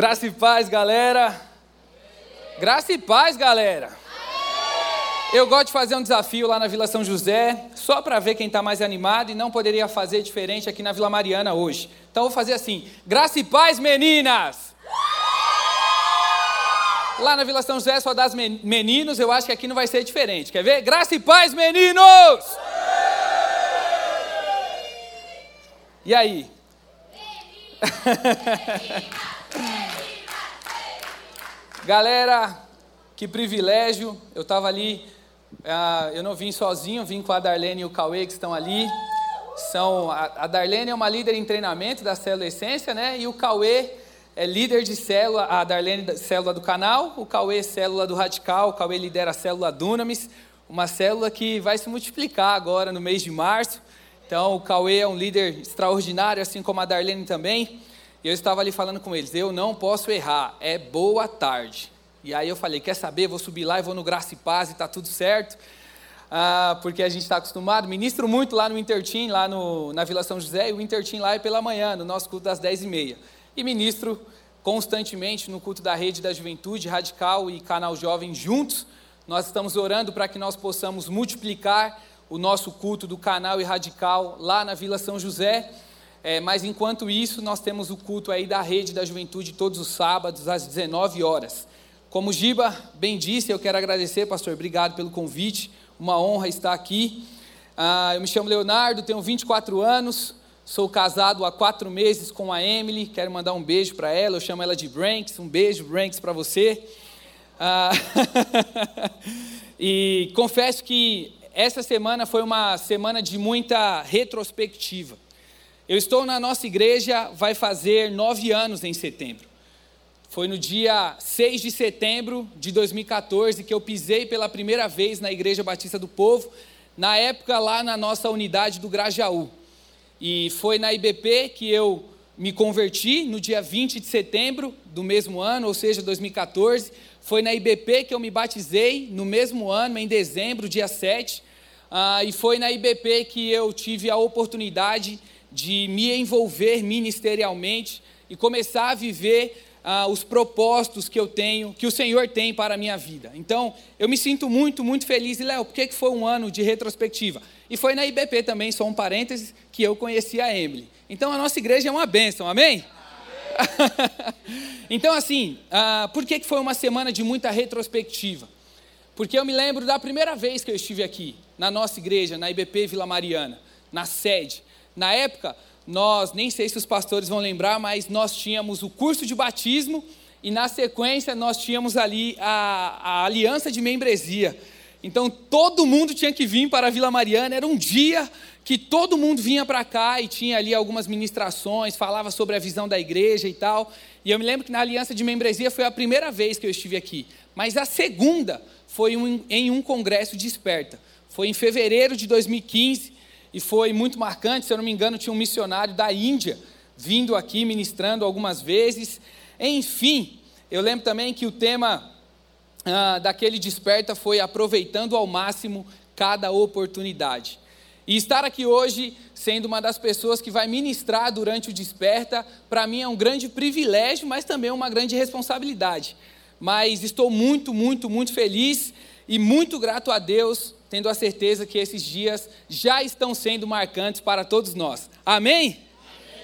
Graça e paz, galera. Graça e paz, galera. Eu gosto de fazer um desafio lá na Vila São José, só para ver quem está mais animado e não poderia fazer diferente aqui na Vila Mariana hoje. Então vou fazer assim: Graça e paz, meninas. Lá na Vila São José só das meninos, eu acho que aqui não vai ser diferente. Quer ver? Graça e paz, meninos! E aí? Galera, que privilégio. Eu estava ali, uh, eu não vim sozinho, vim com a Darlene e o Cauê que estão ali. São, a, Darlene é uma líder em treinamento da Célula Essência, né? E o Cauê é líder de célula, a Darlene célula do canal, o Cauê célula do Radical, o Cauê lidera a célula Dunamis, uma célula que vai se multiplicar agora no mês de março. Então, o Cauê é um líder extraordinário, assim como a Darlene também. E eu estava ali falando com eles: eu não posso errar, é boa tarde. E aí eu falei: quer saber? Vou subir lá e vou no Graça e Paz e está tudo certo. Ah, porque a gente está acostumado. Ministro muito lá no Intertim, lá no, na Vila São José, e o Intertim lá é pela manhã, no nosso culto das 10h30. E ministro constantemente no culto da Rede da Juventude Radical e Canal Jovem juntos. Nós estamos orando para que nós possamos multiplicar o nosso culto do canal e radical lá na Vila São José. É, mas enquanto isso, nós temos o culto aí da rede da juventude todos os sábados às 19 horas. Como Giba bem disse, eu quero agradecer, pastor, obrigado pelo convite, uma honra estar aqui. Ah, eu me chamo Leonardo, tenho 24 anos, sou casado há quatro meses com a Emily, quero mandar um beijo para ela, eu chamo ela de Branks, um beijo, Branks, para você. Ah, e confesso que essa semana foi uma semana de muita retrospectiva. Eu estou na nossa igreja, vai fazer nove anos em setembro. Foi no dia 6 de setembro de 2014 que eu pisei pela primeira vez na Igreja Batista do Povo, na época lá na nossa unidade do Grajaú. E foi na IBP que eu me converti no dia 20 de setembro do mesmo ano, ou seja, 2014. Foi na IBP que eu me batizei no mesmo ano, em dezembro, dia 7. Ah, e foi na IBP que eu tive a oportunidade de me envolver ministerialmente e começar a viver ah, os propósitos que eu tenho, que o Senhor tem para a minha vida. Então, eu me sinto muito, muito feliz. E, Léo, por que, que foi um ano de retrospectiva? E foi na IBP também, só um parênteses, que eu conheci a Emily. Então, a nossa igreja é uma bênção, amém? então, assim, ah, por que, que foi uma semana de muita retrospectiva? Porque eu me lembro da primeira vez que eu estive aqui, na nossa igreja, na IBP Vila Mariana, na sede. Na época, nós, nem sei se os pastores vão lembrar, mas nós tínhamos o curso de batismo e na sequência nós tínhamos ali a, a aliança de membresia. Então todo mundo tinha que vir para a Vila Mariana, era um dia que todo mundo vinha para cá e tinha ali algumas ministrações, falava sobre a visão da igreja e tal. E eu me lembro que na aliança de membresia foi a primeira vez que eu estive aqui, mas a segunda foi um, em um congresso de esperta. Foi em fevereiro de 2015 e foi muito marcante. Se eu não me engano, tinha um missionário da Índia vindo aqui ministrando algumas vezes. Enfim, eu lembro também que o tema ah, daquele desperta foi aproveitando ao máximo cada oportunidade. E estar aqui hoje, sendo uma das pessoas que vai ministrar durante o desperta, para mim é um grande privilégio, mas também uma grande responsabilidade. Mas estou muito, muito, muito feliz e muito grato a Deus tendo a certeza que esses dias já estão sendo marcantes para todos nós. Amém? Amém?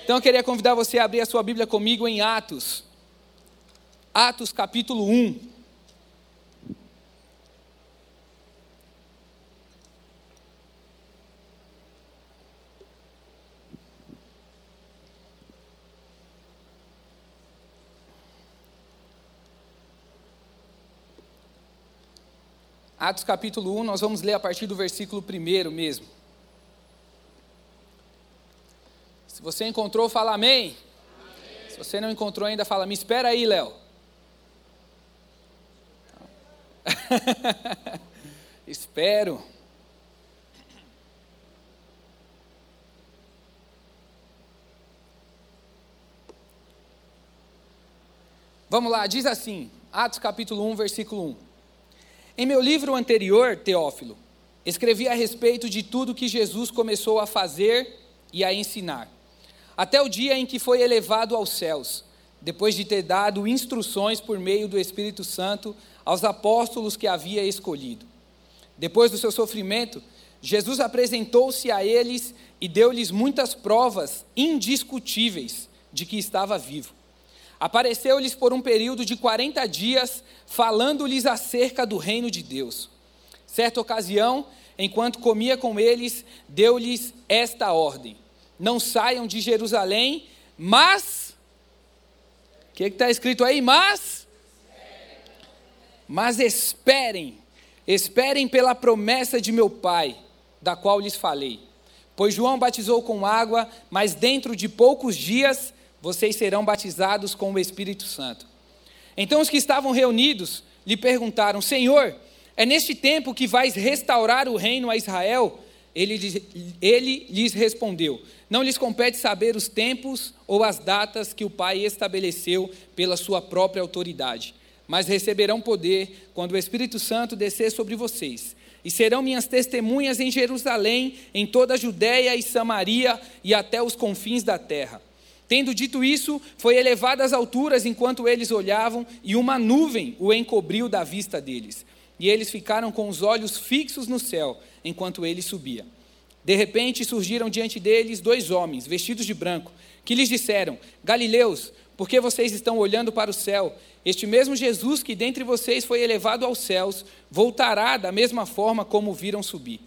Então eu queria convidar você a abrir a sua Bíblia comigo em Atos. Atos capítulo 1. Atos capítulo 1, nós vamos ler a partir do versículo 1 mesmo. Se você encontrou, fala amém. amém. Se você não encontrou ainda, fala, me espera aí, Léo. Espero. Vamos lá, diz assim, Atos capítulo 1, versículo 1. Em meu livro anterior, Teófilo, escrevi a respeito de tudo que Jesus começou a fazer e a ensinar, até o dia em que foi elevado aos céus, depois de ter dado instruções por meio do Espírito Santo aos apóstolos que havia escolhido. Depois do seu sofrimento, Jesus apresentou-se a eles e deu-lhes muitas provas indiscutíveis de que estava vivo. Apareceu-lhes por um período de 40 dias, falando-lhes acerca do reino de Deus. Certa ocasião, enquanto comia com eles, deu-lhes esta ordem: Não saiam de Jerusalém, mas. O que está escrito aí? Mas. Mas esperem, esperem pela promessa de meu Pai, da qual lhes falei. Pois João batizou com água, mas dentro de poucos dias vocês serão batizados com o Espírito Santo. Então os que estavam reunidos lhe perguntaram: Senhor, é neste tempo que vais restaurar o reino a Israel? Ele, ele lhes respondeu: Não lhes compete saber os tempos ou as datas que o Pai estabeleceu pela sua própria autoridade, mas receberão poder quando o Espírito Santo descer sobre vocês. E serão minhas testemunhas em Jerusalém, em toda a Judéia e Samaria e até os confins da terra. Tendo dito isso, foi elevado às alturas enquanto eles olhavam, e uma nuvem o encobriu da vista deles. E eles ficaram com os olhos fixos no céu, enquanto ele subia. De repente surgiram diante deles dois homens, vestidos de branco, que lhes disseram: Galileus, por que vocês estão olhando para o céu? Este mesmo Jesus que dentre vocês foi elevado aos céus, voltará da mesma forma como viram subir.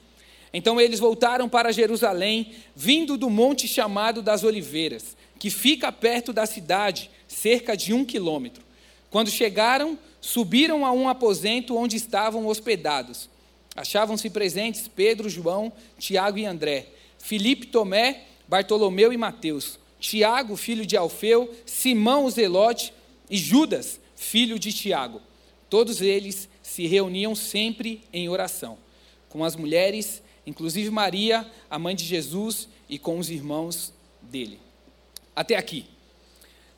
Então eles voltaram para Jerusalém, vindo do monte chamado das Oliveiras que fica perto da cidade, cerca de um quilômetro. Quando chegaram, subiram a um aposento onde estavam hospedados. Achavam-se presentes Pedro, João, Tiago e André, Filipe, Tomé, Bartolomeu e Mateus, Tiago, filho de Alfeu, Simão o Zelote e Judas, filho de Tiago. Todos eles se reuniam sempre em oração, com as mulheres, inclusive Maria, a mãe de Jesus, e com os irmãos dele até aqui.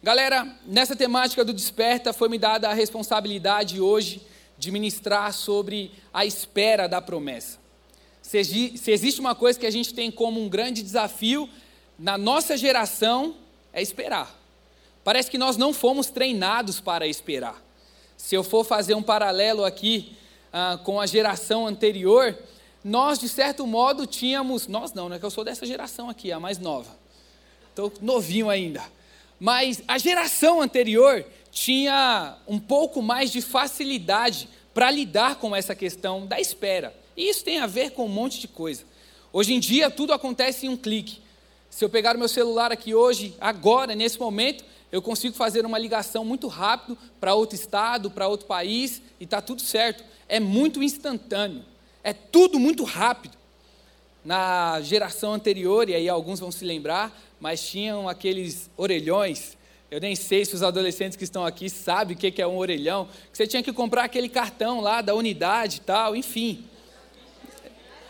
Galera, nessa temática do desperta foi me dada a responsabilidade hoje de ministrar sobre a espera da promessa. Se, existe uma coisa que a gente tem como um grande desafio na nossa geração, é esperar. Parece que nós não fomos treinados para esperar. Se eu for fazer um paralelo aqui ah, com a geração anterior, nós, de certo modo, tínhamos. Nós não, né? Que eu sou dessa geração aqui, a mais nova. Estou novinho ainda. Mas a geração anterior tinha um pouco mais de facilidade para lidar com essa questão da espera. E isso tem a ver com um monte de coisa. Hoje em dia, tudo acontece em um clique. Se eu pegar o meu celular aqui hoje, agora, nesse momento, eu consigo fazer uma ligação muito rápido para outro estado, para outro país, e está tudo certo. É muito instantâneo. É tudo muito rápido. Na geração anterior, e aí alguns vão se lembrar, mas tinham aqueles orelhões. Eu nem sei se os adolescentes que estão aqui sabem o que é um orelhão. Que você tinha que comprar aquele cartão lá da unidade e tal, enfim.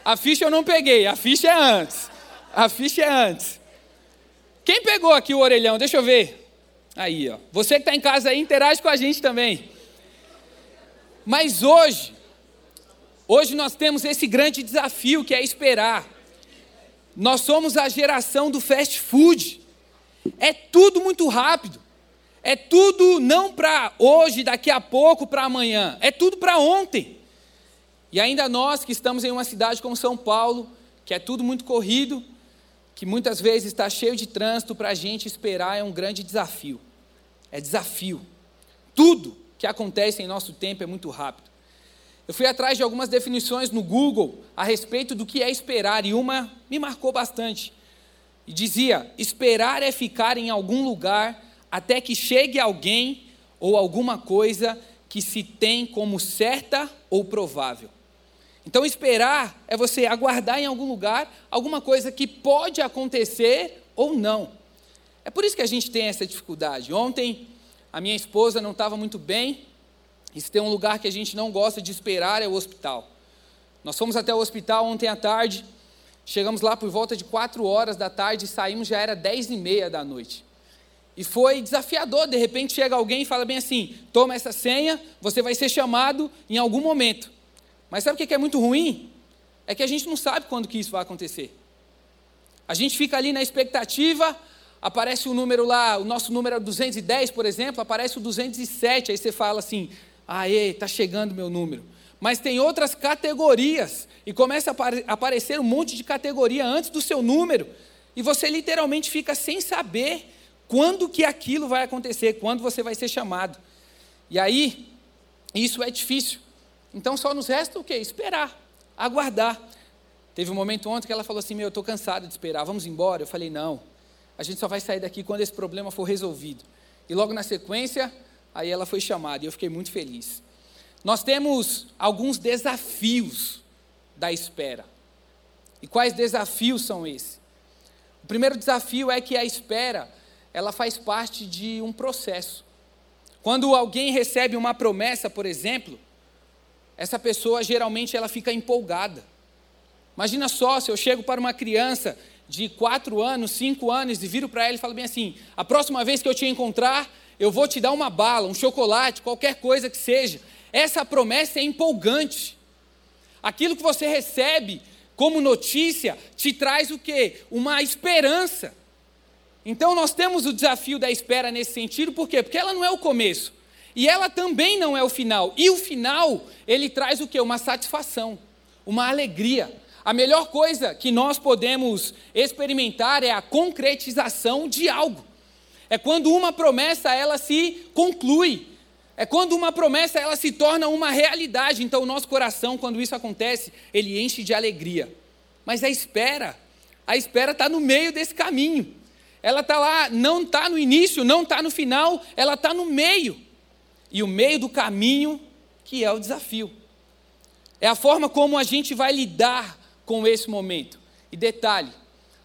A ficha eu não peguei, a ficha é antes. A ficha é antes. Quem pegou aqui o orelhão? Deixa eu ver. Aí, ó. Você que está em casa aí, interage com a gente também. Mas hoje, hoje nós temos esse grande desafio que é esperar. Nós somos a geração do fast food. É tudo muito rápido. É tudo não para hoje, daqui a pouco, para amanhã. É tudo para ontem. E ainda nós que estamos em uma cidade como São Paulo, que é tudo muito corrido, que muitas vezes está cheio de trânsito, para a gente esperar é um grande desafio. É desafio. Tudo que acontece em nosso tempo é muito rápido. Eu fui atrás de algumas definições no Google a respeito do que é esperar, e uma me marcou bastante. E dizia: esperar é ficar em algum lugar até que chegue alguém ou alguma coisa que se tem como certa ou provável. Então, esperar é você aguardar em algum lugar alguma coisa que pode acontecer ou não. É por isso que a gente tem essa dificuldade. Ontem, a minha esposa não estava muito bem, e se tem um lugar que a gente não gosta de esperar é o hospital. Nós fomos até o hospital ontem à tarde, chegamos lá por volta de 4 horas da tarde e saímos já era 10 e meia da noite. E foi desafiador, de repente chega alguém e fala bem assim, toma essa senha, você vai ser chamado em algum momento. Mas sabe o que é muito ruim? É que a gente não sabe quando que isso vai acontecer. A gente fica ali na expectativa, aparece o um número lá, o nosso número é 210, por exemplo, aparece o 207, aí você fala assim: aê, está chegando meu número. Mas tem outras categorias, e começa a aparecer um monte de categoria antes do seu número, e você literalmente fica sem saber quando que aquilo vai acontecer, quando você vai ser chamado. E aí, isso é difícil. Então só nos resta o quê? Esperar, aguardar. Teve um momento ontem que ela falou assim: Meu, eu estou cansado de esperar, vamos embora. Eu falei: Não, a gente só vai sair daqui quando esse problema for resolvido. E logo na sequência, aí ela foi chamada e eu fiquei muito feliz. Nós temos alguns desafios da espera. E quais desafios são esses? O primeiro desafio é que a espera ela faz parte de um processo. Quando alguém recebe uma promessa, por exemplo, essa pessoa geralmente ela fica empolgada. Imagina só se eu chego para uma criança de 4 anos, 5 anos e viro para ela e falo bem assim: a próxima vez que eu te encontrar, eu vou te dar uma bala, um chocolate, qualquer coisa que seja. Essa promessa é empolgante. Aquilo que você recebe como notícia te traz o quê? Uma esperança. Então nós temos o desafio da espera nesse sentido, por quê? Porque ela não é o começo. E ela também não é o final. E o final, ele traz o quê? Uma satisfação, uma alegria. A melhor coisa que nós podemos experimentar é a concretização de algo. É quando uma promessa ela se conclui. É quando uma promessa ela se torna uma realidade. Então o nosso coração, quando isso acontece, ele enche de alegria. Mas a espera, a espera está no meio desse caminho. Ela está lá, não está no início, não está no final, ela está no meio. E o meio do caminho que é o desafio. É a forma como a gente vai lidar com esse momento. E detalhe,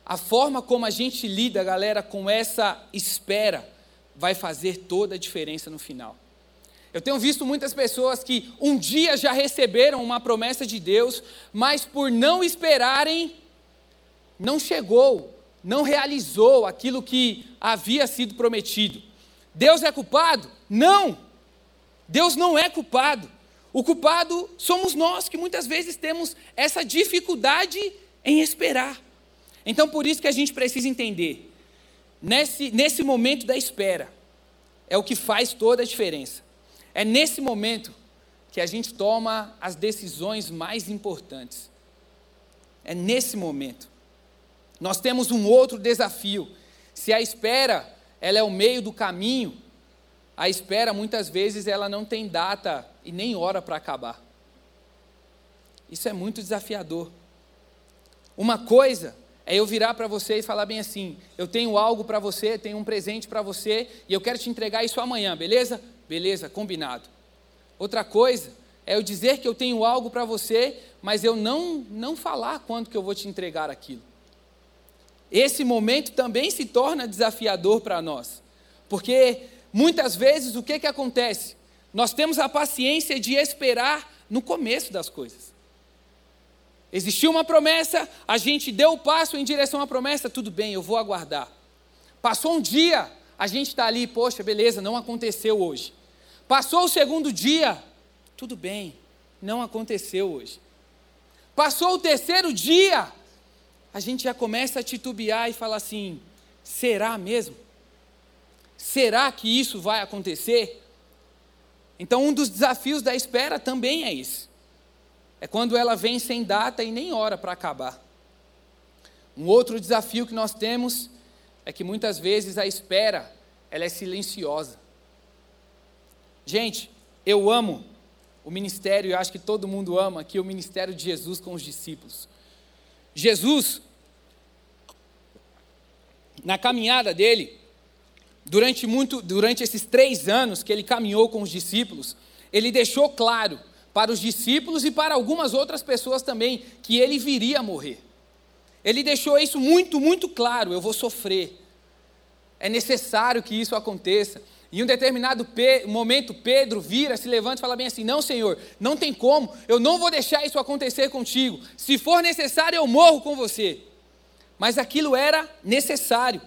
a forma como a gente lida, galera, com essa espera vai fazer toda a diferença no final. Eu tenho visto muitas pessoas que um dia já receberam uma promessa de Deus, mas por não esperarem, não chegou, não realizou aquilo que havia sido prometido. Deus é culpado? Não! Deus não é culpado. O culpado somos nós, que muitas vezes temos essa dificuldade em esperar. Então, por isso que a gente precisa entender, nesse, nesse momento da espera, é o que faz toda a diferença. É nesse momento que a gente toma as decisões mais importantes. É nesse momento. Nós temos um outro desafio. Se a espera ela é o meio do caminho, a espera muitas vezes ela não tem data e nem hora para acabar. Isso é muito desafiador. Uma coisa é eu virar para você e falar bem assim: eu tenho algo para você, tenho um presente para você e eu quero te entregar isso amanhã, beleza? Beleza, combinado. Outra coisa é eu dizer que eu tenho algo para você, mas eu não não falar quando que eu vou te entregar aquilo. Esse momento também se torna desafiador para nós, porque muitas vezes o que, que acontece? Nós temos a paciência de esperar no começo das coisas. Existiu uma promessa, a gente deu o passo em direção à promessa, tudo bem, eu vou aguardar. Passou um dia, a gente está ali, poxa, beleza, não aconteceu hoje. Passou o segundo dia, tudo bem, não aconteceu hoje. Passou o terceiro dia, a gente já começa a titubear e falar assim: será mesmo? Será que isso vai acontecer? Então, um dos desafios da espera também é isso. É quando ela vem sem data e nem hora para acabar. Um outro desafio que nós temos é que muitas vezes a espera, ela é silenciosa. Gente, eu amo o ministério, e acho que todo mundo ama aqui o ministério de Jesus com os discípulos. Jesus, na caminhada dele, durante, muito, durante esses três anos que ele caminhou com os discípulos, ele deixou claro para os discípulos e para algumas outras pessoas também que ele viria a morrer. Ele deixou isso muito, muito claro: eu vou sofrer. É necessário que isso aconteça. Em um determinado momento, Pedro vira, se levanta e fala bem assim: Não, Senhor, não tem como, eu não vou deixar isso acontecer contigo. Se for necessário, eu morro com você. Mas aquilo era necessário.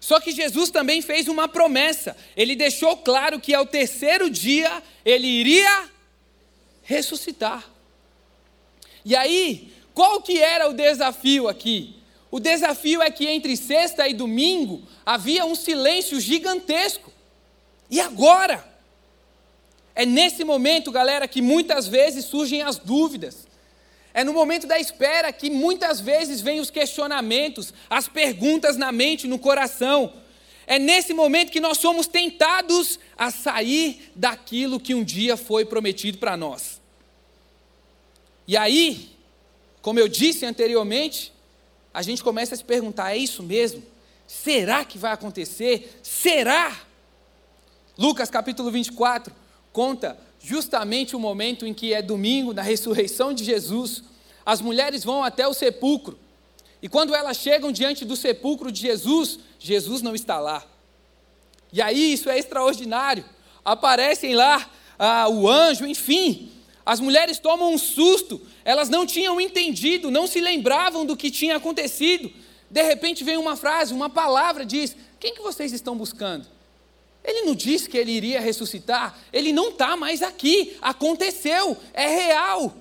Só que Jesus também fez uma promessa. Ele deixou claro que ao terceiro dia ele iria ressuscitar. E aí, qual que era o desafio aqui? O desafio é que entre sexta e domingo havia um silêncio gigantesco. E agora? É nesse momento, galera, que muitas vezes surgem as dúvidas. É no momento da espera que muitas vezes vêm os questionamentos, as perguntas na mente, no coração. É nesse momento que nós somos tentados a sair daquilo que um dia foi prometido para nós. E aí, como eu disse anteriormente, a gente começa a se perguntar: é isso mesmo? Será que vai acontecer? Será? Lucas capítulo 24 conta justamente o momento em que é domingo, na ressurreição de Jesus. As mulheres vão até o sepulcro. E quando elas chegam diante do sepulcro de Jesus, Jesus não está lá. E aí isso é extraordinário. Aparecem lá ah, o anjo, enfim. As mulheres tomam um susto, elas não tinham entendido, não se lembravam do que tinha acontecido. De repente vem uma frase, uma palavra, diz: Quem que vocês estão buscando? Ele não disse que ele iria ressuscitar, ele não está mais aqui, aconteceu, é real.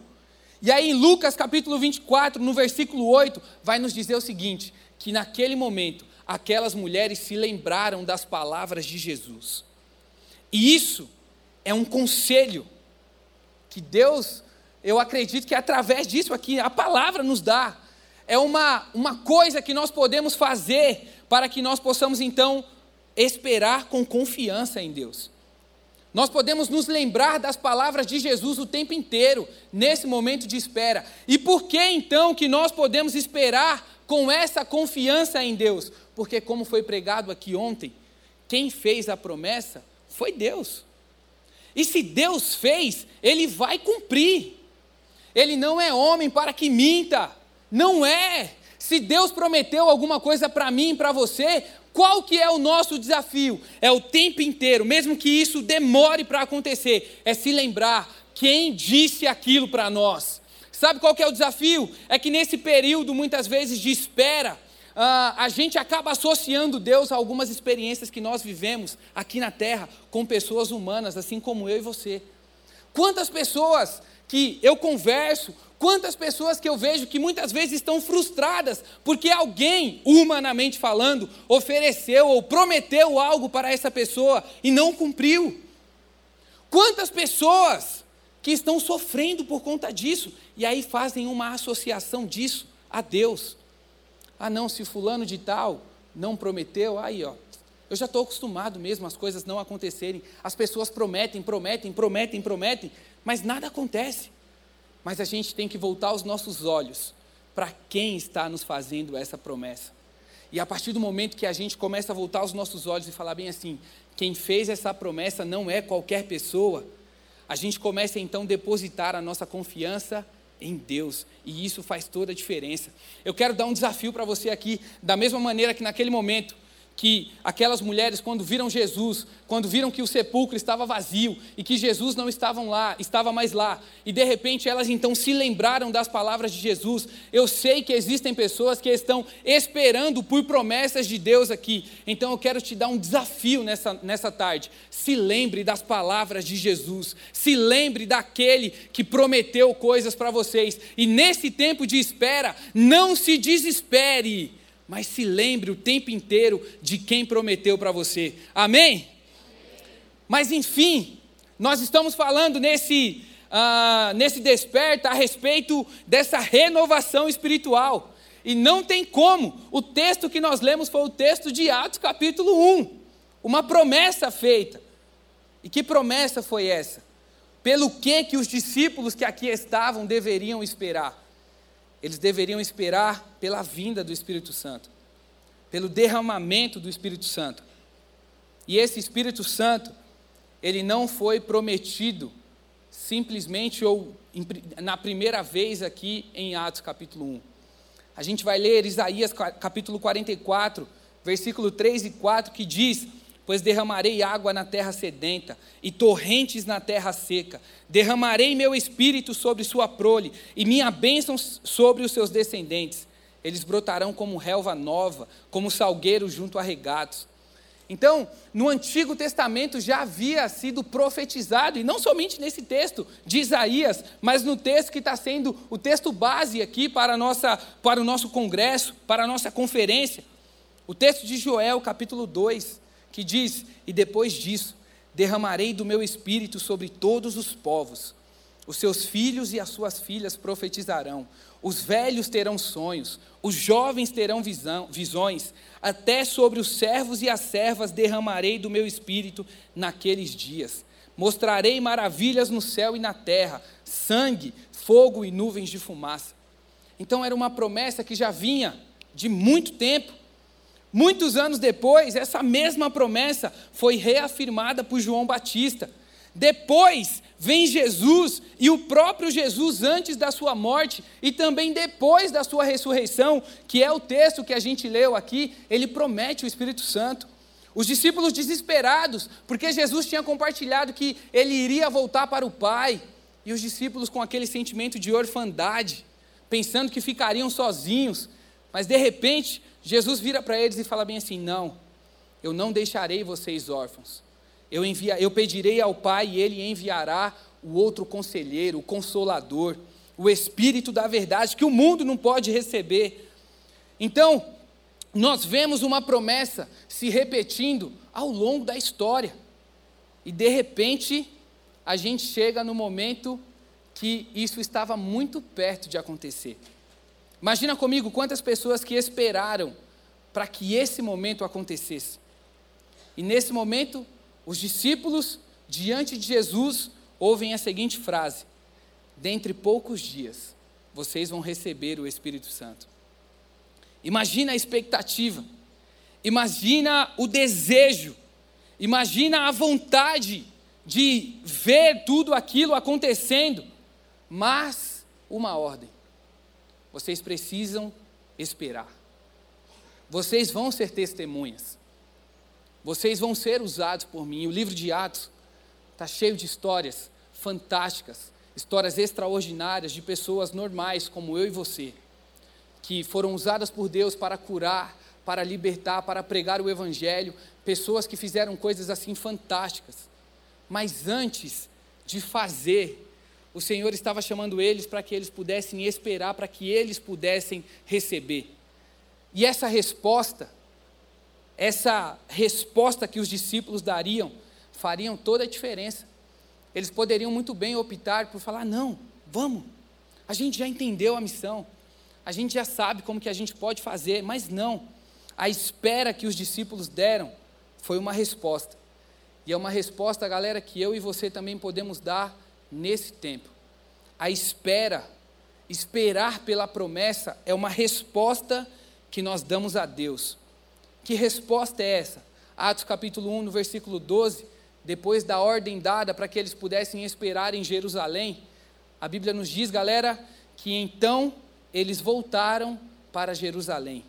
E aí em Lucas capítulo 24, no versículo 8, vai nos dizer o seguinte: que naquele momento aquelas mulheres se lembraram das palavras de Jesus. E isso é um conselho que Deus, eu acredito que através disso aqui, a palavra nos dá. É uma, uma coisa que nós podemos fazer para que nós possamos então esperar com confiança em Deus. Nós podemos nos lembrar das palavras de Jesus o tempo inteiro, nesse momento de espera. E por que então que nós podemos esperar com essa confiança em Deus? Porque, como foi pregado aqui ontem, quem fez a promessa foi Deus. E se Deus fez, Ele vai cumprir. Ele não é homem para que minta. Não é. Se Deus prometeu alguma coisa para mim e para você, qual que é o nosso desafio? É o tempo inteiro, mesmo que isso demore para acontecer, é se lembrar quem disse aquilo para nós. Sabe qual que é o desafio? É que nesse período, muitas vezes, de espera, Uh, a gente acaba associando Deus a algumas experiências que nós vivemos aqui na terra com pessoas humanas, assim como eu e você. Quantas pessoas que eu converso, quantas pessoas que eu vejo que muitas vezes estão frustradas porque alguém, humanamente falando, ofereceu ou prometeu algo para essa pessoa e não cumpriu. Quantas pessoas que estão sofrendo por conta disso e aí fazem uma associação disso a Deus. Ah, não, se fulano de tal não prometeu, aí ó, eu já estou acostumado mesmo as coisas não acontecerem. As pessoas prometem, prometem, prometem, prometem, mas nada acontece. Mas a gente tem que voltar os nossos olhos para quem está nos fazendo essa promessa. E a partir do momento que a gente começa a voltar os nossos olhos e falar bem assim, quem fez essa promessa não é qualquer pessoa, a gente começa então a depositar a nossa confiança em Deus, e isso faz toda a diferença. Eu quero dar um desafio para você aqui, da mesma maneira que naquele momento que aquelas mulheres, quando viram Jesus, quando viram que o sepulcro estava vazio e que Jesus não estava lá, estava mais lá, e de repente elas então se lembraram das palavras de Jesus. Eu sei que existem pessoas que estão esperando por promessas de Deus aqui, então eu quero te dar um desafio nessa, nessa tarde. Se lembre das palavras de Jesus, se lembre daquele que prometeu coisas para vocês, e nesse tempo de espera, não se desespere mas se lembre o tempo inteiro de quem prometeu para você. Amém? Mas enfim, nós estamos falando nesse, uh, nesse desperta a respeito dessa renovação espiritual. E não tem como. O texto que nós lemos foi o texto de Atos, capítulo 1. Uma promessa feita. E que promessa foi essa? Pelo que que os discípulos que aqui estavam deveriam esperar? Eles deveriam esperar pela vinda do Espírito Santo, pelo derramamento do Espírito Santo. E esse Espírito Santo, ele não foi prometido simplesmente ou na primeira vez aqui em Atos capítulo 1. A gente vai ler Isaías capítulo 44, versículo 3 e 4, que diz: pois derramarei água na terra sedenta e torrentes na terra seca. Derramarei meu espírito sobre sua prole e minha bênção sobre os seus descendentes. Eles brotarão como relva nova, como salgueiro junto a regatos. Então, no Antigo Testamento já havia sido profetizado, e não somente nesse texto de Isaías, mas no texto que está sendo o texto base aqui para, nossa, para o nosso congresso, para a nossa conferência. O texto de Joel, capítulo 2, que diz: E depois disso, derramarei do meu espírito sobre todos os povos. Os seus filhos e as suas filhas profetizarão, os velhos terão sonhos, os jovens terão visão, visões, até sobre os servos e as servas derramarei do meu espírito naqueles dias. Mostrarei maravilhas no céu e na terra, sangue, fogo e nuvens de fumaça. Então era uma promessa que já vinha de muito tempo. Muitos anos depois, essa mesma promessa foi reafirmada por João Batista. Depois vem Jesus e o próprio Jesus antes da sua morte e também depois da sua ressurreição, que é o texto que a gente leu aqui, ele promete o Espírito Santo. Os discípulos desesperados, porque Jesus tinha compartilhado que ele iria voltar para o Pai, e os discípulos com aquele sentimento de orfandade, pensando que ficariam sozinhos, mas de repente Jesus vira para eles e fala bem assim: Não, eu não deixarei vocês órfãos eu, envia, eu pedirei ao Pai e ele enviará o outro conselheiro, o consolador, o Espírito da verdade, que o mundo não pode receber. Então, nós vemos uma promessa se repetindo ao longo da história. E de repente, a gente chega no momento que isso estava muito perto de acontecer. Imagina comigo quantas pessoas que esperaram para que esse momento acontecesse. E nesse momento, os discípulos, diante de Jesus, ouvem a seguinte frase: Dentre poucos dias, vocês vão receber o Espírito Santo. Imagina a expectativa, imagina o desejo, imagina a vontade de ver tudo aquilo acontecendo, mas uma ordem: vocês precisam esperar. Vocês vão ser testemunhas. Vocês vão ser usados por mim. O livro de Atos está cheio de histórias fantásticas, histórias extraordinárias de pessoas normais como eu e você, que foram usadas por Deus para curar, para libertar, para pregar o Evangelho, pessoas que fizeram coisas assim fantásticas. Mas antes de fazer, o Senhor estava chamando eles para que eles pudessem esperar, para que eles pudessem receber. E essa resposta essa resposta que os discípulos dariam fariam toda a diferença. Eles poderiam muito bem optar por falar: não, vamos, a gente já entendeu a missão, a gente já sabe como que a gente pode fazer, mas não. A espera que os discípulos deram foi uma resposta. E é uma resposta, galera, que eu e você também podemos dar nesse tempo. A espera, esperar pela promessa, é uma resposta que nós damos a Deus. Que resposta é essa? Atos capítulo 1, no versículo 12, depois da ordem dada para que eles pudessem esperar em Jerusalém, a Bíblia nos diz, galera, que então eles voltaram para Jerusalém.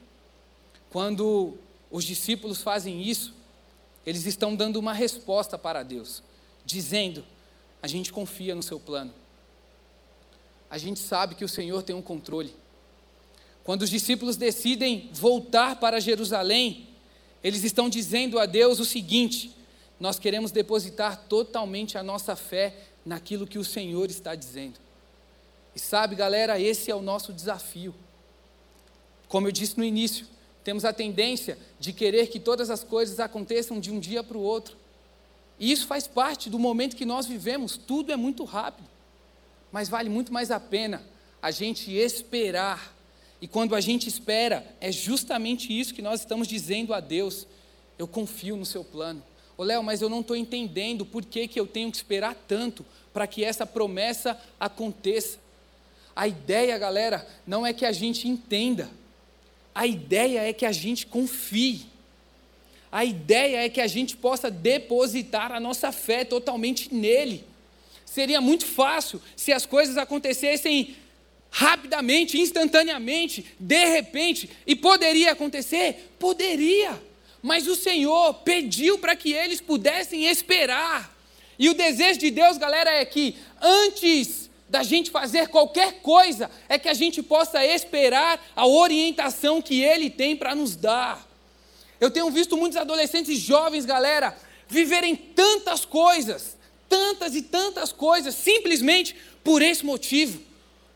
Quando os discípulos fazem isso, eles estão dando uma resposta para Deus, dizendo: a gente confia no seu plano. A gente sabe que o Senhor tem um controle. Quando os discípulos decidem voltar para Jerusalém, eles estão dizendo a Deus o seguinte: nós queremos depositar totalmente a nossa fé naquilo que o Senhor está dizendo. E sabe, galera, esse é o nosso desafio. Como eu disse no início, temos a tendência de querer que todas as coisas aconteçam de um dia para o outro. E isso faz parte do momento que nós vivemos, tudo é muito rápido. Mas vale muito mais a pena a gente esperar e quando a gente espera, é justamente isso que nós estamos dizendo a Deus. Eu confio no seu plano. Ô Léo, mas eu não estou entendendo por que, que eu tenho que esperar tanto para que essa promessa aconteça. A ideia, galera, não é que a gente entenda. A ideia é que a gente confie. A ideia é que a gente possa depositar a nossa fé totalmente nele. Seria muito fácil se as coisas acontecessem rapidamente, instantaneamente, de repente, e poderia acontecer? Poderia, mas o Senhor pediu para que eles pudessem esperar. E o desejo de Deus, galera, é que antes da gente fazer qualquer coisa, é que a gente possa esperar a orientação que Ele tem para nos dar. Eu tenho visto muitos adolescentes e jovens, galera, viverem tantas coisas, tantas e tantas coisas, simplesmente por esse motivo,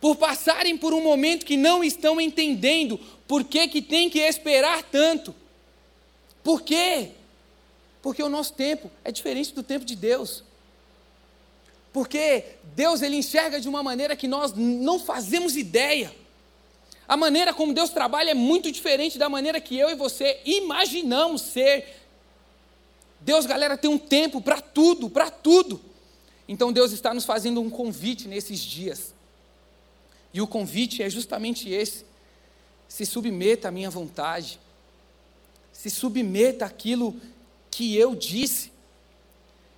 por passarem por um momento que não estão entendendo por que, que tem que esperar tanto. Por quê? Porque o nosso tempo é diferente do tempo de Deus. Porque Deus ele enxerga de uma maneira que nós não fazemos ideia. A maneira como Deus trabalha é muito diferente da maneira que eu e você imaginamos ser. Deus, galera, tem um tempo para tudo, para tudo. Então Deus está nos fazendo um convite nesses dias. E o convite é justamente esse: se submeta à minha vontade, se submeta àquilo que eu disse.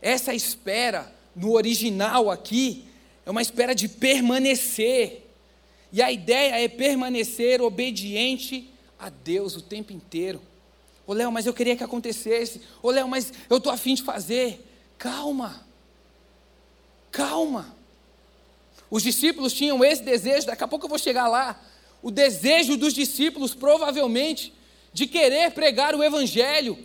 Essa espera no original aqui, é uma espera de permanecer. E a ideia é permanecer obediente a Deus o tempo inteiro. Ô Léo, mas eu queria que acontecesse. Ô Léo, mas eu estou afim de fazer. Calma. Calma. Os discípulos tinham esse desejo, daqui a pouco eu vou chegar lá. O desejo dos discípulos, provavelmente, de querer pregar o Evangelho,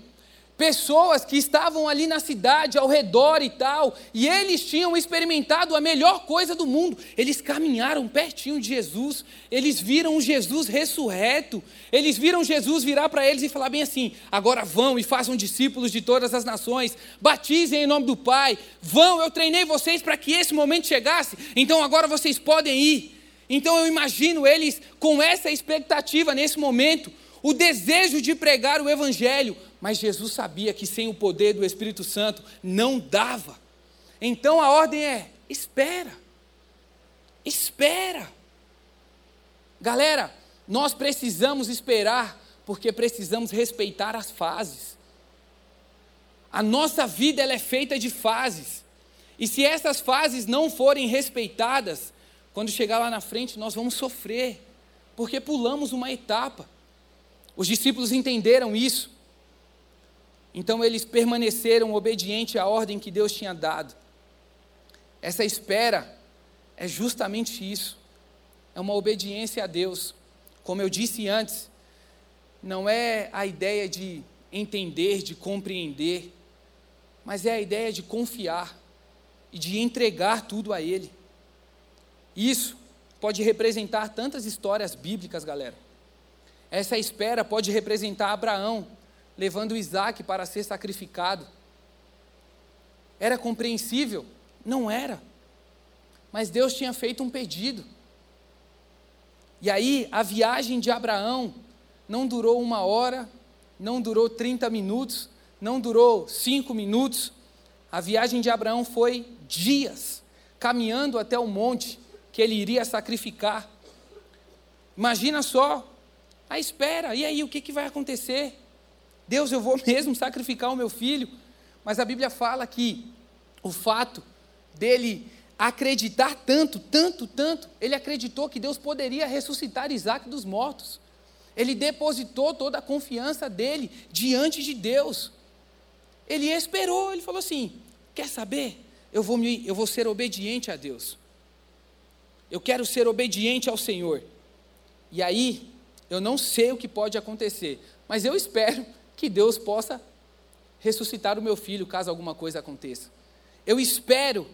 pessoas que estavam ali na cidade, ao redor e tal, e eles tinham experimentado a melhor coisa do mundo. Eles caminharam pertinho de Jesus, eles viram Jesus ressurreto, eles viram Jesus virar para eles e falar bem assim: agora vão e façam discípulos de todas as nações, batizem em nome do Pai, vão, eu treinei vocês para que esse momento chegasse, então agora vocês podem ir. Então eu imagino eles com essa expectativa nesse momento, o desejo de pregar o Evangelho, mas Jesus sabia que sem o poder do Espírito Santo não dava. Então a ordem é: espera. Espera. Galera, nós precisamos esperar porque precisamos respeitar as fases. A nossa vida ela é feita de fases. E se essas fases não forem respeitadas, quando chegar lá na frente nós vamos sofrer, porque pulamos uma etapa. Os discípulos entenderam isso. Então eles permaneceram obedientes à ordem que Deus tinha dado. Essa espera é justamente isso. É uma obediência a Deus. Como eu disse antes, não é a ideia de entender, de compreender, mas é a ideia de confiar e de entregar tudo a Ele. Isso pode representar tantas histórias bíblicas, galera. Essa espera pode representar Abraão, levando Isaac para ser sacrificado. Era compreensível? Não era. Mas Deus tinha feito um pedido. E aí, a viagem de Abraão não durou uma hora, não durou 30 minutos, não durou cinco minutos. A viagem de Abraão foi dias, caminhando até o monte que ele iria sacrificar. Imagina só a espera, e aí o que, que vai acontecer? Deus, eu vou mesmo sacrificar o meu filho. Mas a Bíblia fala que o fato dele acreditar tanto, tanto, tanto, ele acreditou que Deus poderia ressuscitar Isaac dos mortos. Ele depositou toda a confiança dele diante de Deus. Ele esperou, ele falou assim: quer saber? Eu vou, me, eu vou ser obediente a Deus. Eu quero ser obediente ao Senhor. E aí, eu não sei o que pode acontecer, mas eu espero que Deus possa ressuscitar o meu filho caso alguma coisa aconteça. Eu espero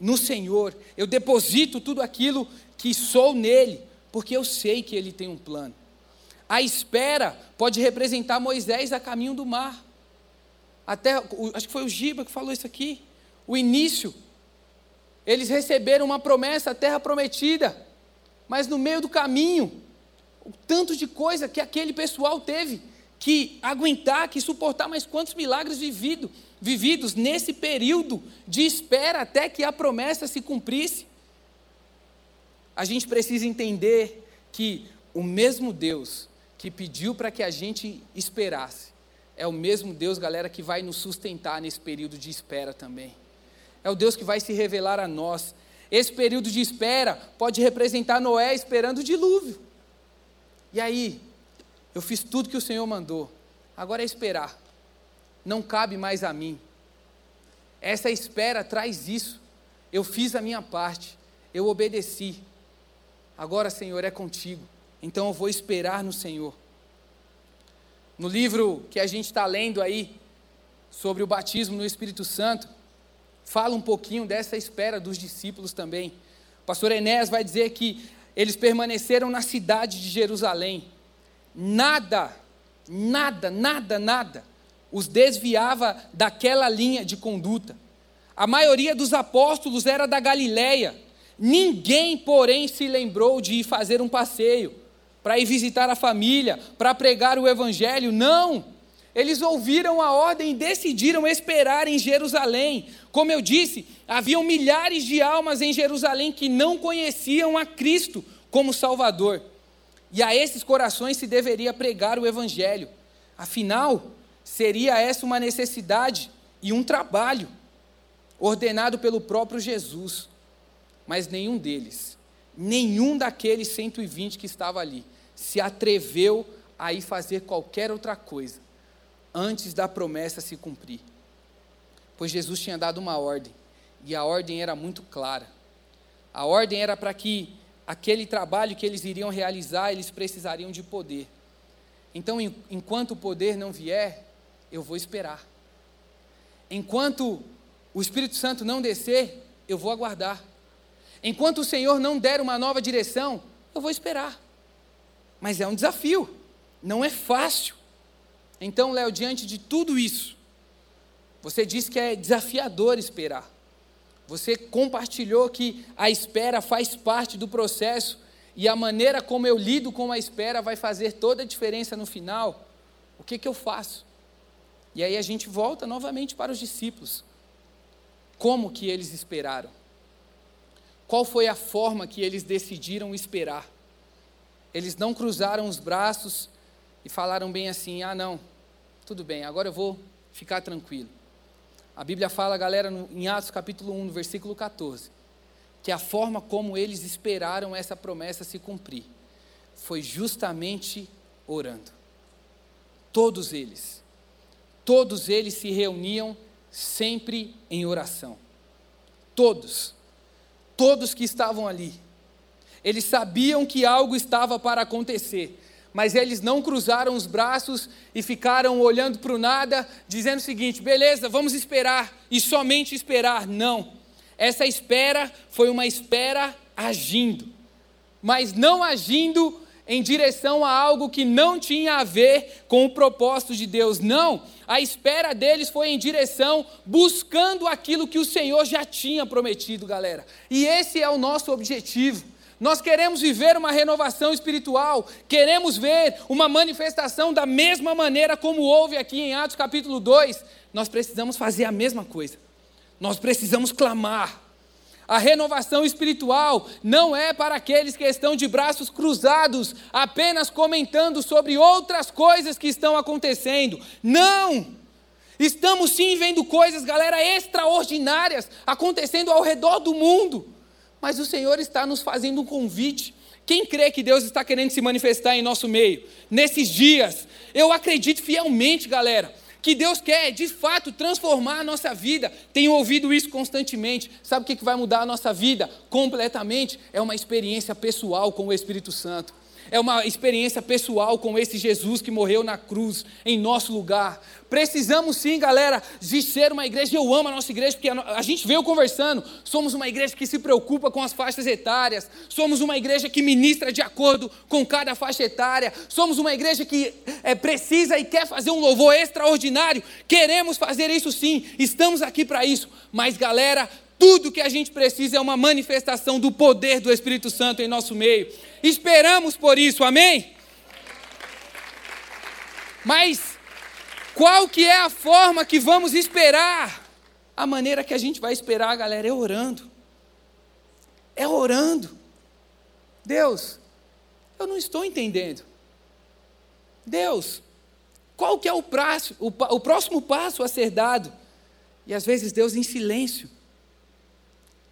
no Senhor, eu deposito tudo aquilo que sou nele, porque eu sei que ele tem um plano. A espera pode representar Moisés a caminho do mar. Até, acho que foi o Giba que falou isso aqui. O início, eles receberam uma promessa, a terra prometida, mas no meio do caminho, o tanto de coisa que aquele pessoal teve que aguentar, que suportar mais quantos milagres vivido, vividos nesse período de espera até que a promessa se cumprisse. A gente precisa entender que o mesmo Deus que pediu para que a gente esperasse, é o mesmo Deus, galera, que vai nos sustentar nesse período de espera também. É o Deus que vai se revelar a nós. Esse período de espera pode representar Noé esperando o dilúvio. E aí, eu fiz tudo que o Senhor mandou. Agora é esperar. Não cabe mais a mim. Essa espera traz isso. Eu fiz a minha parte. Eu obedeci. Agora, Senhor, é contigo. Então eu vou esperar no Senhor. No livro que a gente está lendo aí, sobre o batismo no Espírito Santo, fala um pouquinho dessa espera dos discípulos também. O pastor Enéas vai dizer que eles permaneceram na cidade de Jerusalém. Nada, nada, nada, nada os desviava daquela linha de conduta. A maioria dos apóstolos era da Galileia. Ninguém, porém, se lembrou de ir fazer um passeio para ir visitar a família, para pregar o evangelho. Não! Eles ouviram a ordem e decidiram esperar em Jerusalém. Como eu disse, haviam milhares de almas em Jerusalém que não conheciam a Cristo como Salvador. E a esses corações se deveria pregar o evangelho. Afinal, seria essa uma necessidade e um trabalho ordenado pelo próprio Jesus. Mas nenhum deles, nenhum daqueles 120 que estava ali, se atreveu a ir fazer qualquer outra coisa antes da promessa se cumprir. Pois Jesus tinha dado uma ordem, e a ordem era muito clara. A ordem era para que aquele trabalho que eles iriam realizar, eles precisariam de poder. Então, enquanto o poder não vier, eu vou esperar. Enquanto o Espírito Santo não descer, eu vou aguardar. Enquanto o Senhor não der uma nova direção, eu vou esperar. Mas é um desafio, não é fácil. Então, Léo, diante de tudo isso, você disse que é desafiador esperar. Você compartilhou que a espera faz parte do processo e a maneira como eu lido com a espera vai fazer toda a diferença no final. O que, que eu faço? E aí a gente volta novamente para os discípulos. Como que eles esperaram? Qual foi a forma que eles decidiram esperar? Eles não cruzaram os braços e falaram bem assim: ah, não, tudo bem, agora eu vou ficar tranquilo. A Bíblia fala, galera, no, em Atos capítulo 1, no versículo 14, que a forma como eles esperaram essa promessa se cumprir foi justamente orando. Todos eles, todos eles se reuniam sempre em oração. Todos, todos que estavam ali eles sabiam que algo estava para acontecer, mas eles não cruzaram os braços e ficaram olhando para o nada, dizendo o seguinte: beleza, vamos esperar e somente esperar. Não. Essa espera foi uma espera agindo, mas não agindo em direção a algo que não tinha a ver com o propósito de Deus. Não, a espera deles foi em direção buscando aquilo que o Senhor já tinha prometido, galera. E esse é o nosso objetivo. Nós queremos viver uma renovação espiritual, queremos ver uma manifestação da mesma maneira como houve aqui em Atos capítulo 2. Nós precisamos fazer a mesma coisa. Nós precisamos clamar. A renovação espiritual não é para aqueles que estão de braços cruzados, apenas comentando sobre outras coisas que estão acontecendo. Não! Estamos sim vendo coisas, galera, extraordinárias acontecendo ao redor do mundo. Mas o Senhor está nos fazendo um convite. Quem crê que Deus está querendo se manifestar em nosso meio? Nesses dias, eu acredito fielmente, galera, que Deus quer de fato transformar a nossa vida. Tenho ouvido isso constantemente. Sabe o que vai mudar a nossa vida completamente? É uma experiência pessoal com o Espírito Santo é uma experiência pessoal com esse Jesus que morreu na cruz em nosso lugar. Precisamos sim, galera, de ser uma igreja. Eu amo a nossa igreja porque a gente veio conversando. Somos uma igreja que se preocupa com as faixas etárias. Somos uma igreja que ministra de acordo com cada faixa etária. Somos uma igreja que é, precisa e quer fazer um louvor extraordinário. Queremos fazer isso sim. Estamos aqui para isso. Mas, galera, tudo que a gente precisa é uma manifestação do poder do Espírito Santo em nosso meio. Esperamos por isso, amém? Mas qual que é a forma que vamos esperar? A maneira que a gente vai esperar, galera, é orando. É orando. Deus, eu não estou entendendo. Deus, qual que é o, prazo, o, o próximo passo a ser dado? E às vezes Deus em silêncio.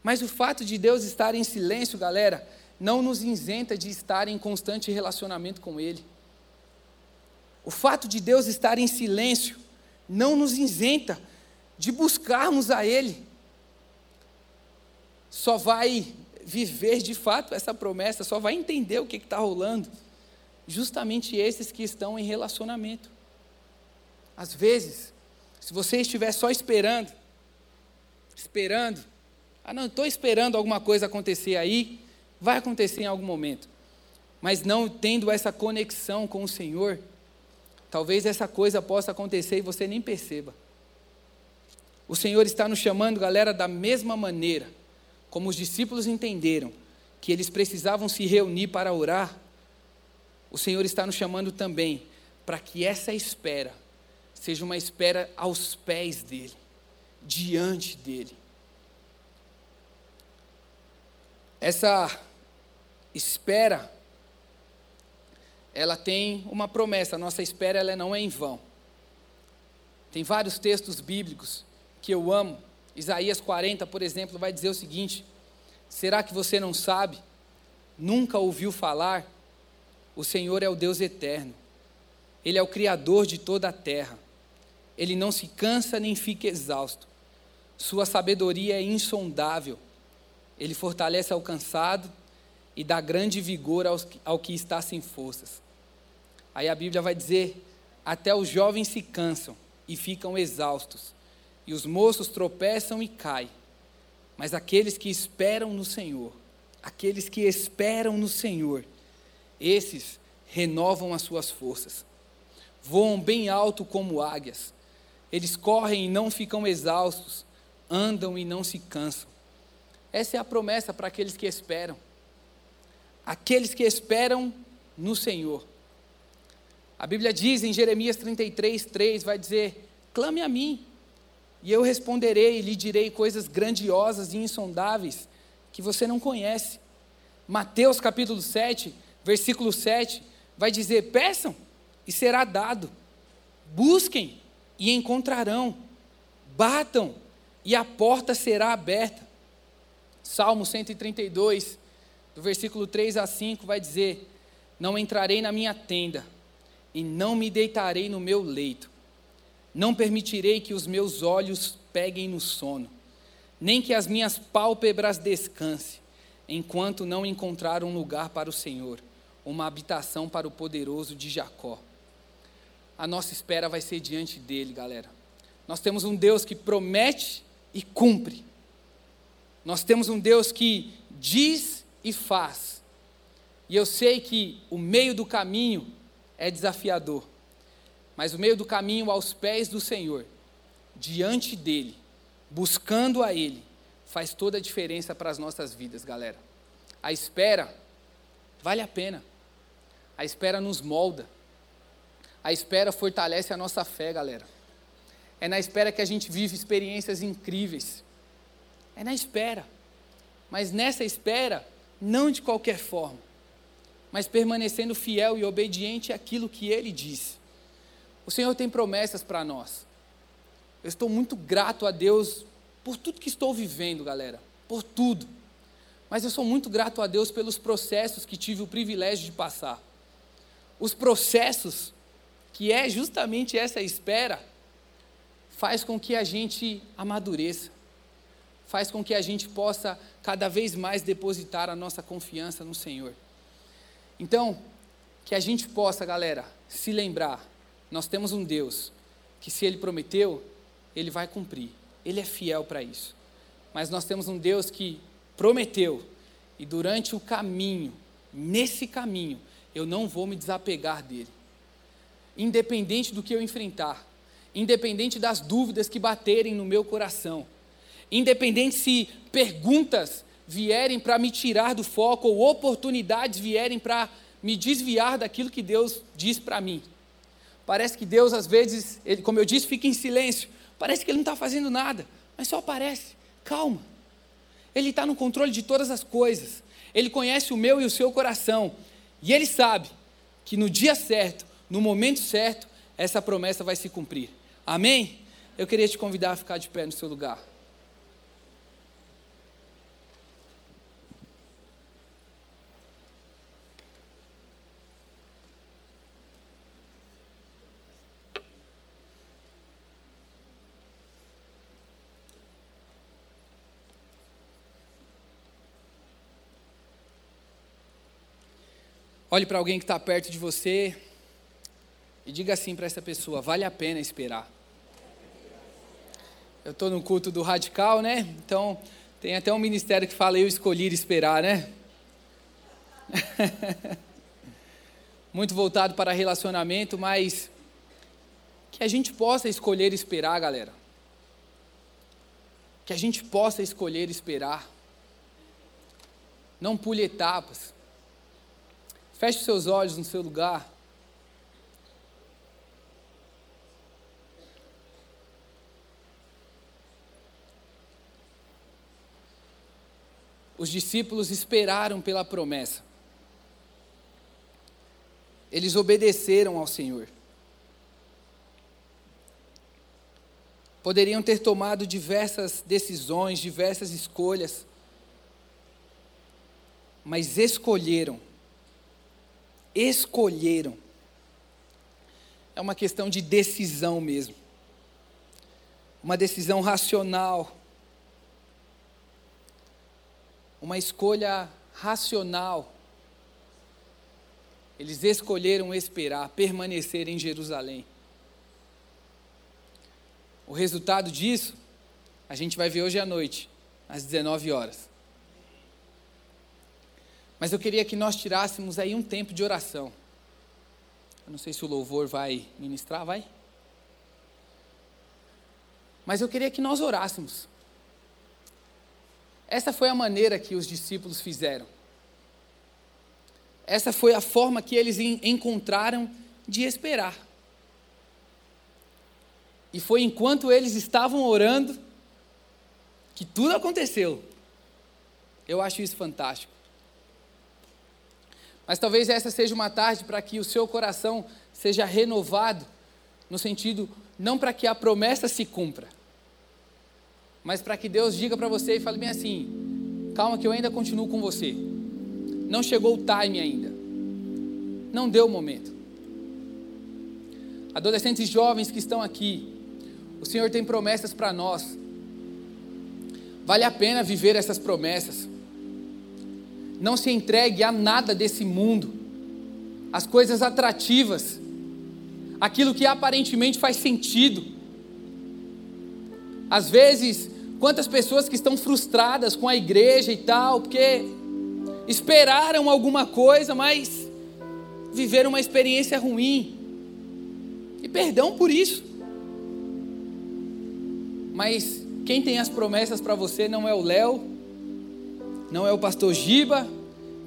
Mas o fato de Deus estar em silêncio, galera, não nos isenta de estar em constante relacionamento com Ele. O fato de Deus estar em silêncio não nos isenta de buscarmos a Ele. Só vai viver de fato essa promessa, só vai entender o que está rolando. Justamente esses que estão em relacionamento. às vezes, se você estiver só esperando, esperando, ah, não, estou esperando alguma coisa acontecer aí, vai acontecer em algum momento, mas não tendo essa conexão com o Senhor, talvez essa coisa possa acontecer e você nem perceba. O Senhor está nos chamando, galera, da mesma maneira como os discípulos entenderam que eles precisavam se reunir para orar, o Senhor está nos chamando também para que essa espera seja uma espera aos pés dEle, diante dEle. Essa espera, ela tem uma promessa, a nossa espera ela não é em vão. Tem vários textos bíblicos que eu amo. Isaías 40, por exemplo, vai dizer o seguinte: Será que você não sabe? Nunca ouviu falar? O Senhor é o Deus eterno. Ele é o Criador de toda a terra. Ele não se cansa nem fica exausto. Sua sabedoria é insondável. Ele fortalece ao cansado e dá grande vigor aos, ao que está sem forças. Aí a Bíblia vai dizer: até os jovens se cansam e ficam exaustos, e os moços tropeçam e caem. Mas aqueles que esperam no Senhor, aqueles que esperam no Senhor, esses renovam as suas forças. Voam bem alto como águias. Eles correm e não ficam exaustos, andam e não se cansam. Essa é a promessa para aqueles que esperam. Aqueles que esperam no Senhor. A Bíblia diz em Jeremias 33, 3, vai dizer: clame a mim, e eu responderei e lhe direi coisas grandiosas e insondáveis que você não conhece. Mateus capítulo 7, versículo 7, vai dizer: peçam e será dado, busquem e encontrarão, batam e a porta será aberta. Salmo 132, do versículo 3 a 5, vai dizer: Não entrarei na minha tenda e não me deitarei no meu leito não permitirei que os meus olhos peguem no sono, nem que as minhas pálpebras descansem, enquanto não encontrar um lugar para o Senhor, uma habitação para o poderoso de Jacó. A nossa espera vai ser diante dele, galera. Nós temos um Deus que promete e cumpre. Nós temos um Deus que diz e faz. E eu sei que o meio do caminho é desafiador mas o meio do caminho aos pés do Senhor, diante dele, buscando a Ele, faz toda a diferença para as nossas vidas, galera. A espera vale a pena. A espera nos molda. A espera fortalece a nossa fé, galera. É na espera que a gente vive experiências incríveis. É na espera. Mas nessa espera, não de qualquer forma, mas permanecendo fiel e obediente àquilo que Ele diz. O Senhor tem promessas para nós. Eu estou muito grato a Deus por tudo que estou vivendo, galera, por tudo. Mas eu sou muito grato a Deus pelos processos que tive o privilégio de passar. Os processos, que é justamente essa espera, faz com que a gente amadureça, faz com que a gente possa cada vez mais depositar a nossa confiança no Senhor. Então, que a gente possa, galera, se lembrar nós temos um Deus que, se Ele prometeu, Ele vai cumprir. Ele é fiel para isso. Mas nós temos um Deus que prometeu, e durante o caminho, nesse caminho, eu não vou me desapegar dele. Independente do que eu enfrentar, independente das dúvidas que baterem no meu coração, independente se perguntas vierem para me tirar do foco ou oportunidades vierem para me desviar daquilo que Deus diz para mim. Parece que Deus, às vezes, ele, como eu disse, fica em silêncio. Parece que Ele não está fazendo nada, mas só aparece. Calma. Ele está no controle de todas as coisas. Ele conhece o meu e o seu coração. E Ele sabe que no dia certo, no momento certo, essa promessa vai se cumprir. Amém? Eu queria te convidar a ficar de pé no seu lugar. Olhe para alguém que está perto de você E diga assim para essa pessoa: vale a pena esperar. Eu estou no culto do radical, né? Então tem até um ministério que fala eu escolhi esperar, né? Muito voltado para relacionamento, mas que a gente possa escolher esperar, galera. Que a gente possa escolher esperar. Não pule etapas. Feche seus olhos no seu lugar. Os discípulos esperaram pela promessa. Eles obedeceram ao Senhor. Poderiam ter tomado diversas decisões, diversas escolhas, mas escolheram. Escolheram. É uma questão de decisão mesmo. Uma decisão racional. Uma escolha racional. Eles escolheram esperar, permanecer em Jerusalém. O resultado disso, a gente vai ver hoje à noite, às 19 horas. Mas eu queria que nós tirássemos aí um tempo de oração. Eu não sei se o louvor vai ministrar, vai? Mas eu queria que nós orássemos. Essa foi a maneira que os discípulos fizeram. Essa foi a forma que eles encontraram de esperar. E foi enquanto eles estavam orando que tudo aconteceu. Eu acho isso fantástico. Mas talvez essa seja uma tarde para que o seu coração seja renovado, no sentido, não para que a promessa se cumpra, mas para que Deus diga para você e fale bem assim: calma, que eu ainda continuo com você. Não chegou o time ainda. Não deu o momento. Adolescentes jovens que estão aqui, o Senhor tem promessas para nós. Vale a pena viver essas promessas. Não se entregue a nada desse mundo, as coisas atrativas, aquilo que aparentemente faz sentido. Às vezes, quantas pessoas que estão frustradas com a igreja e tal, porque esperaram alguma coisa, mas viveram uma experiência ruim. E perdão por isso. Mas quem tem as promessas para você não é o Léo, não é o pastor Giba,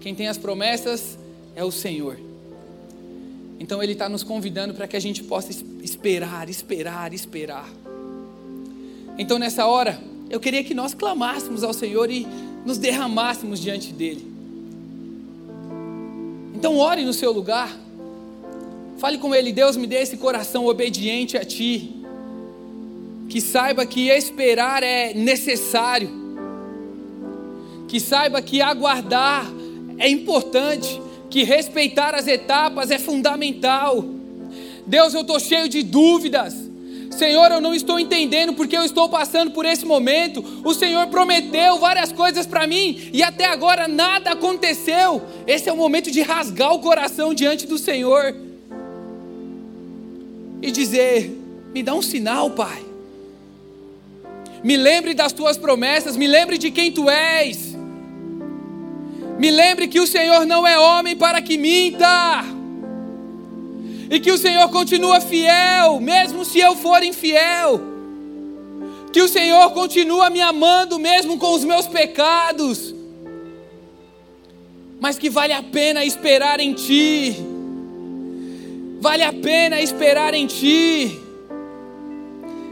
quem tem as promessas é o Senhor. Então Ele está nos convidando para que a gente possa esperar, esperar, esperar. Então nessa hora, eu queria que nós clamássemos ao Senhor e nos derramássemos diante dEle. Então ore no seu lugar, fale com Ele, Deus me dê esse coração obediente a Ti que saiba que esperar é necessário, que saiba que aguardar é importante, que respeitar as etapas é fundamental. Deus, eu estou cheio de dúvidas. Senhor, eu não estou entendendo porque eu estou passando por esse momento. O Senhor prometeu várias coisas para mim e até agora nada aconteceu. Esse é o momento de rasgar o coração diante do Senhor e dizer: Me dá um sinal, Pai me lembre das tuas promessas, me lembre de quem tu és. Me lembre que o Senhor não é homem para que minta. E que o Senhor continua fiel, mesmo se eu for infiel. Que o Senhor continua me amando, mesmo com os meus pecados. Mas que vale a pena esperar em Ti. Vale a pena esperar em Ti.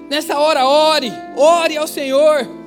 Nessa hora, ore, ore ao Senhor.